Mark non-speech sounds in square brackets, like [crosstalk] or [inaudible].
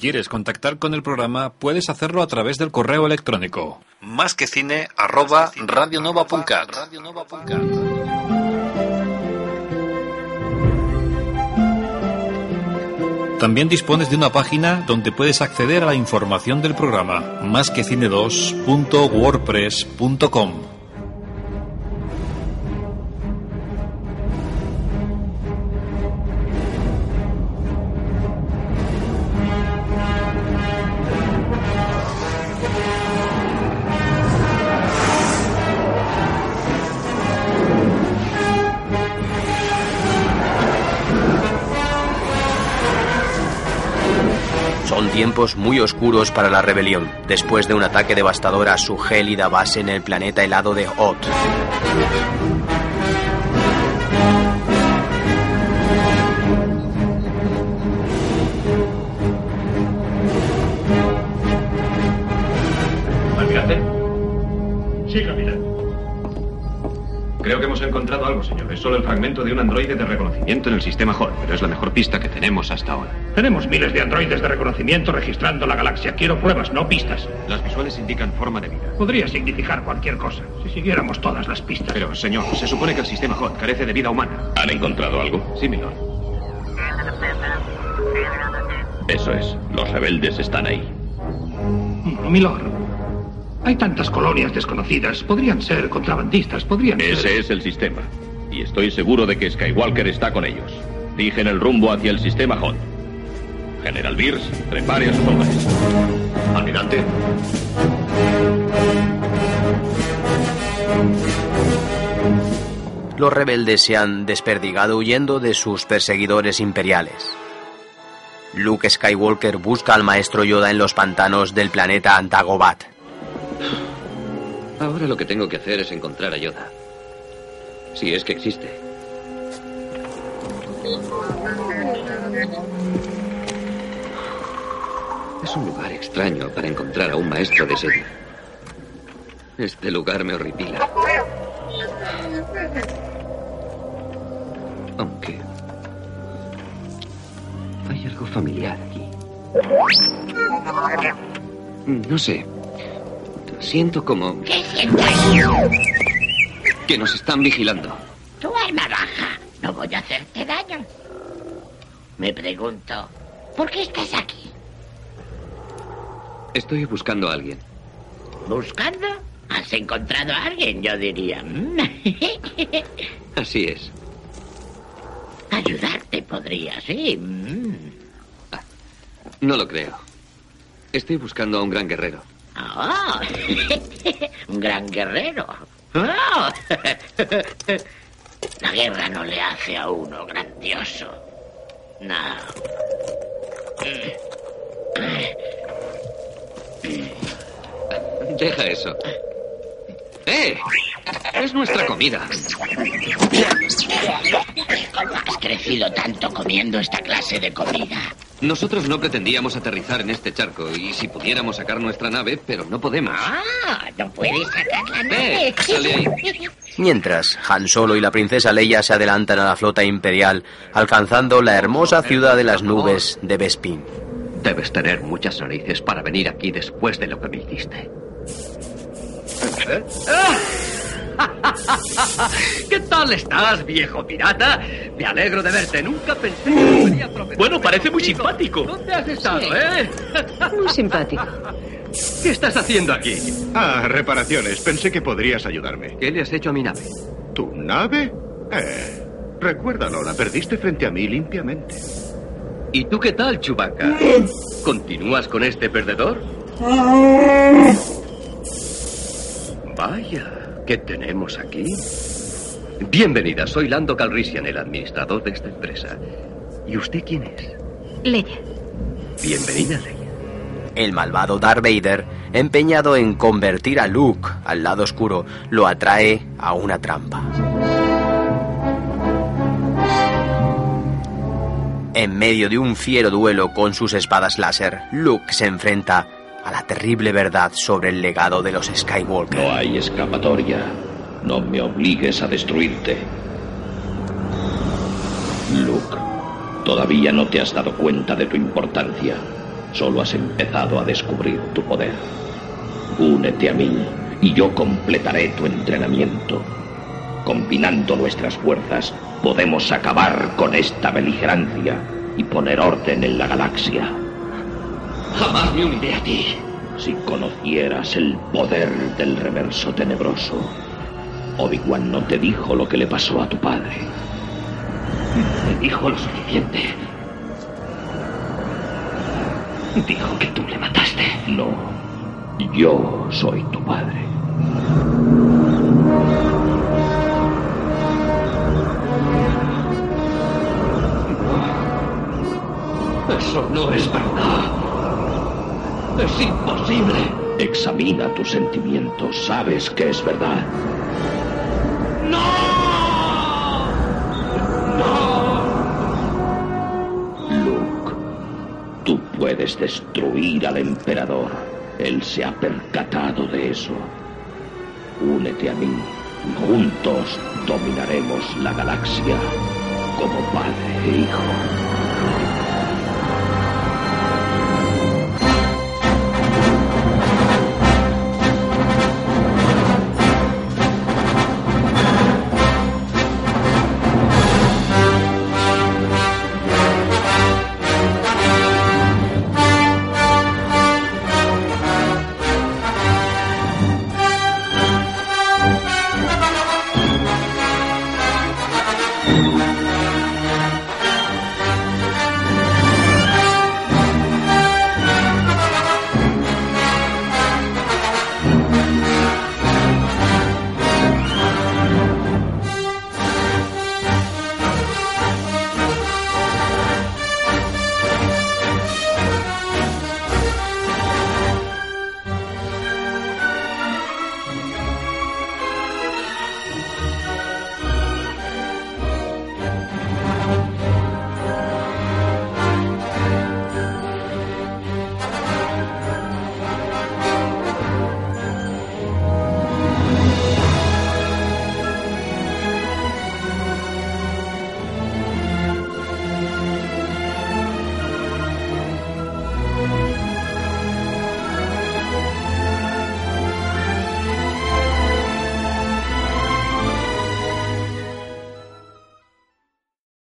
Quieres contactar con el programa, puedes hacerlo a través del correo electrónico más que cine arroba radionova.cat. También dispones de una página donde puedes acceder a la información del programa más que cine2.wordpress.com. Son tiempos muy oscuros para la rebelión, después de un ataque devastador a su gélida base en el planeta helado de Hoth. ¿Almirante? Sí, capitán. Creo que hemos encontrado algo, señor. Es solo el fragmento de un androide de reconocimiento en el sistema Hall, pero es la mejor pista que tenemos hasta ahora. Tenemos miles de androides de reconocimiento registrando la galaxia. Quiero pruebas, no pistas. Las visuales indican forma de vida. Podría significar cualquier cosa si siguiéramos todas las pistas. Pero, señor, se supone que el sistema Hall carece de vida humana. ¿Han encontrado algo? Sí, milord. Eso es. Los rebeldes están ahí. Milord. Hay tantas colonias desconocidas. Podrían ser contrabandistas, podrían ser... Ese es el sistema. Y estoy seguro de que Skywalker está con ellos. Fijen el rumbo hacia el sistema Hot. General Beers, prepare a sus hombres. Almirante. Los rebeldes se han desperdigado huyendo de sus perseguidores imperiales. Luke Skywalker busca al maestro Yoda en los pantanos del planeta Antagobat. Ahora lo que tengo que hacer es encontrar a Yoda. Si es que existe. Es un lugar extraño para encontrar a un maestro de serie. Este lugar me horripila. Aunque... Hay algo familiar aquí. No sé. Siento como... ¿Qué sientes? que nos están vigilando. Tu alma baja. No voy a hacerte daño. Me pregunto, ¿por qué estás aquí? Estoy buscando a alguien. ¿Buscando? ¿Has encontrado a alguien? Yo diría. mm. [laughs] Así es. Ayudarte podría, sí. mm. No lo creo. Estoy buscando a un gran guerrero. Oh, [laughs] un gran guerrero. Oh. [laughs] La guerra no le hace a uno grandioso. No. Deja eso. ¡Eh! Es nuestra comida. ¿Cómo has crecido tanto comiendo esta clase de comida? Nosotros no pretendíamos aterrizar en este charco y si pudiéramos sacar nuestra nave, pero no podemos. Ah, no puedes sacar la ¡Eh! nave. ¡Sale ahí! Mientras, Han Solo y la princesa Leia se adelantan a la flota imperial, alcanzando la hermosa ciudad de las nubes de Bespin. Debes tener muchas narices para venir aquí después de lo que me hiciste. ¿Qué tal estás, viejo pirata? Me alegro de verte. Nunca pensé que volvería a tropezar Bueno, parece muy simpático. ¿Dónde has estado, eh? [laughs] Muy simpático. ¿Qué estás haciendo aquí? Ah, reparaciones. Pensé que podrías ayudarme. ¿Qué le has hecho a mi nave? ¿Tu nave? Eh, recuérdalo, la perdiste frente a mí limpiamente. ¿Y tú qué tal, Chubaca? ¿Continúas con este perdedor? [laughs] Vaya, ¿qué tenemos aquí? Bienvenida, soy Lando Calrissian, el administrador de esta empresa. ¿Y usted quién es? Leia. Bienvenida, Leia. El malvado Darth Vader, empeñado en convertir a Luke al lado oscuro, lo atrae a una trampa. En medio de un fiero duelo con sus espadas láser, Luke se enfrenta a la terrible verdad sobre el legado de los Skywalker. No hay escapatoria. No me obligues a destruirte. Luke, todavía no te has dado cuenta de tu importancia. Solo has empezado a descubrir tu poder. Únete a mí y yo completaré tu entrenamiento. Combinando nuestras fuerzas, podemos acabar con esta beligerancia y poner orden en la galaxia. Jamás me uniré a ti. Si conocieras el poder del reverso tenebroso, Obi-Wan no te dijo lo que le pasó a tu padre. Me dijo lo suficiente. Dijo que tú le mataste. No, yo soy tu padre. Eso no es verdad. Es imposible. Examina tus sentimientos. Sabes que es verdad. Luke, tú puedes destruir al emperador. Él se ha percatado de eso. Únete a mí y juntos dominaremos la galaxia como padre e hijo. Música